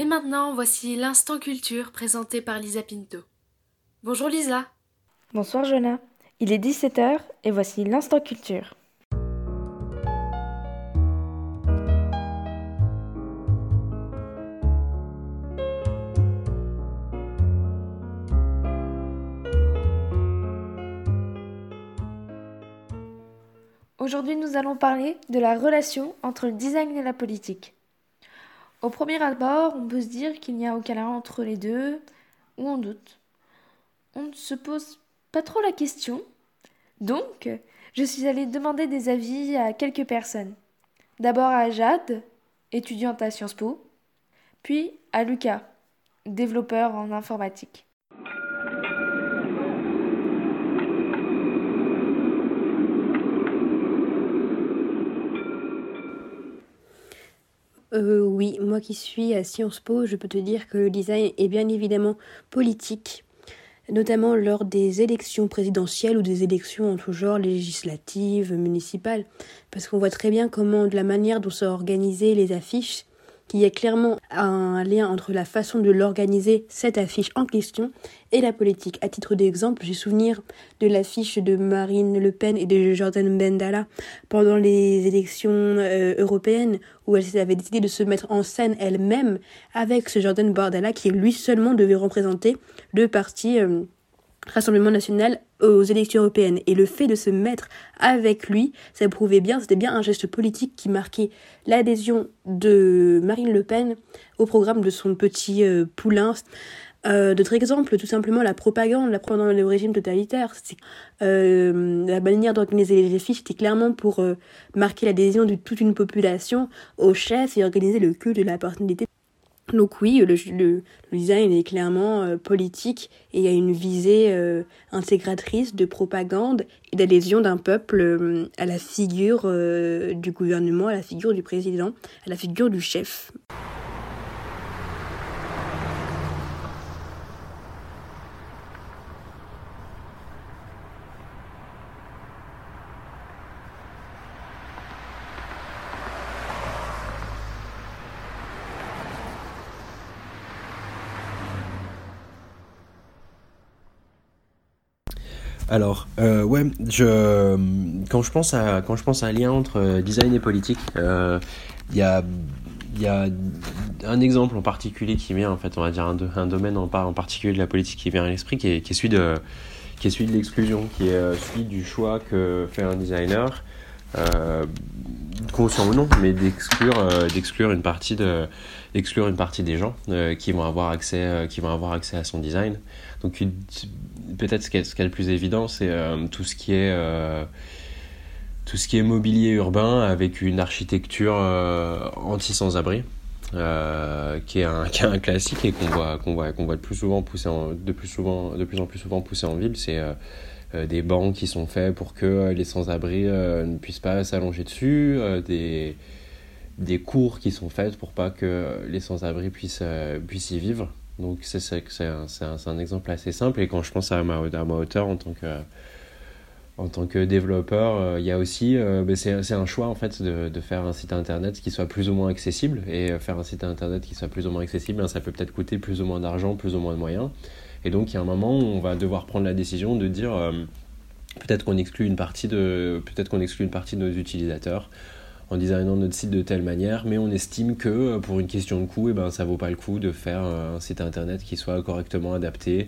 Et maintenant, voici l'instant culture présenté par Lisa Pinto. Bonjour Lisa. Bonsoir Jonah. Il est 17h et voici l'instant culture. Aujourd'hui, nous allons parler de la relation entre le design et la politique. Au premier abord, on peut se dire qu'il n'y a aucun lien entre les deux, ou on doute. On ne se pose pas trop la question. Donc, je suis allée demander des avis à quelques personnes. D'abord à Jade, étudiante à Sciences Po, puis à Lucas, développeur en informatique. Euh, oui, moi qui suis à Sciences Po, je peux te dire que le design est bien évidemment politique, notamment lors des élections présidentielles ou des élections en tout genre, législatives, municipales, parce qu'on voit très bien comment, de la manière dont sont organisées les affiches, qu'il y a clairement un lien entre la façon de l'organiser, cette affiche en question, et la politique. À titre d'exemple, j'ai souvenir de l'affiche de Marine Le Pen et de Jordan Bendala pendant les élections euh, européennes, où elle avait décidé de se mettre en scène elle-même avec ce Jordan Bardella qui lui seulement devait représenter le parti. Euh, Rassemblement national aux élections européennes. Et le fait de se mettre avec lui, ça prouvait bien, c'était bien un geste politique qui marquait l'adhésion de Marine Le Pen au programme de son petit euh, poulain. Euh, D'autres exemples, tout simplement la propagande pendant le régime totalitaire. Euh, la manière d'organiser les fiches était clairement pour marquer l'adhésion de toute une population au chef et organiser le culte de la personnalité donc oui, le, le, design est clairement euh, politique et a une visée euh, intégratrice de propagande et d'adhésion d'un peuple euh, à la figure du gouvernement, à la figure du président, à la figure du chef. Alors, euh, ouais, je, quand je pense à quand je pense à un lien entre euh, design et politique, euh, il y a y a un exemple en particulier qui vient en fait, on va dire un, un domaine en, en particulier de la politique qui vient à l'esprit, qui est, qui est celui de qui est celui de l'exclusion, qui est celui du choix que fait un designer, conscient ou non, mais d'exclure euh, une partie des gens qui vont avoir accès qui vont avoir accès à son design. Donc peut-être ce qui est, le plus évident, c'est euh, tout ce qui est euh, mobilier urbain avec une architecture euh, anti sans-abri. qui est un classique et qu'on voit de plus en, plus souvent de en pousser en ville des bancs qui sont faits pour que les sans-abri ne puissent pas s'allonger dessus des des cours qui sont faites pour pas que les sans-abri puissent puissent y vivre. Donc c'est un, exemple assez simple. Et quand je pense à ma, à ma hauteur en tant que, en tant que développeur, euh, il y a aussi, euh, ben, c'est un choix en fait de, de, faire un site internet qui soit plus ou moins accessible. Et euh, faire un site internet qui soit plus ou moins accessible, hein, ça peut peut-être coûter plus ou moins d'argent, plus ou moins de moyens. Et donc il y a un moment où on va devoir prendre la décision de dire peut-être qu'on exclut une partie de peut-être qu'on exclut une partie de nos utilisateurs en designant notre site de telle manière, mais on estime que euh, pour une question de coût, eh ben, ça vaut pas le coup de faire euh, un site internet qui soit correctement adapté euh,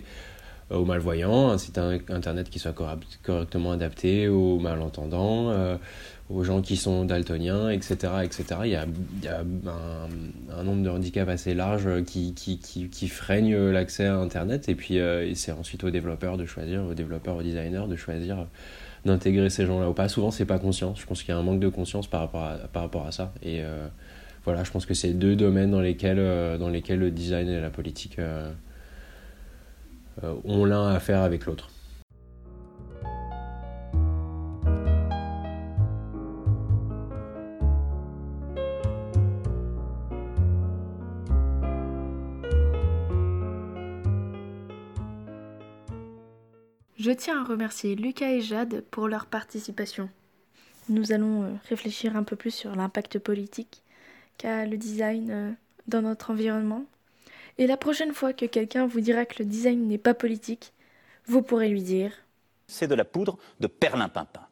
aux malvoyants, un site internet qui soit correctement adapté aux malentendants, aux gens qui sont daltoniens, etc. etc. Il y a, un, nombre de handicaps assez large qui, freinent l'accès à Internet, et puis c'est ensuite aux développeurs de choisir, aux développeurs, aux designers de choisir d'intégrer ces gens-là ou pas. Souvent, c'est pas conscient. Je pense qu'il y a un manque de conscience par rapport à, ça. Et euh, voilà, je pense que c'est deux domaines dans lesquels, euh, le design et la politique euh, ont l'un à faire avec l'autre. Je tiens à remercier Lucas et Jade pour leur participation. Nous allons euh, réfléchir un peu plus sur l'impact politique qu'a le design euh, dans notre environnement Et la prochaine fois que quelqu'un vous dira que le design n'est pas politique, vous pourrez lui dire C'est de la poudre de perlimpinpin.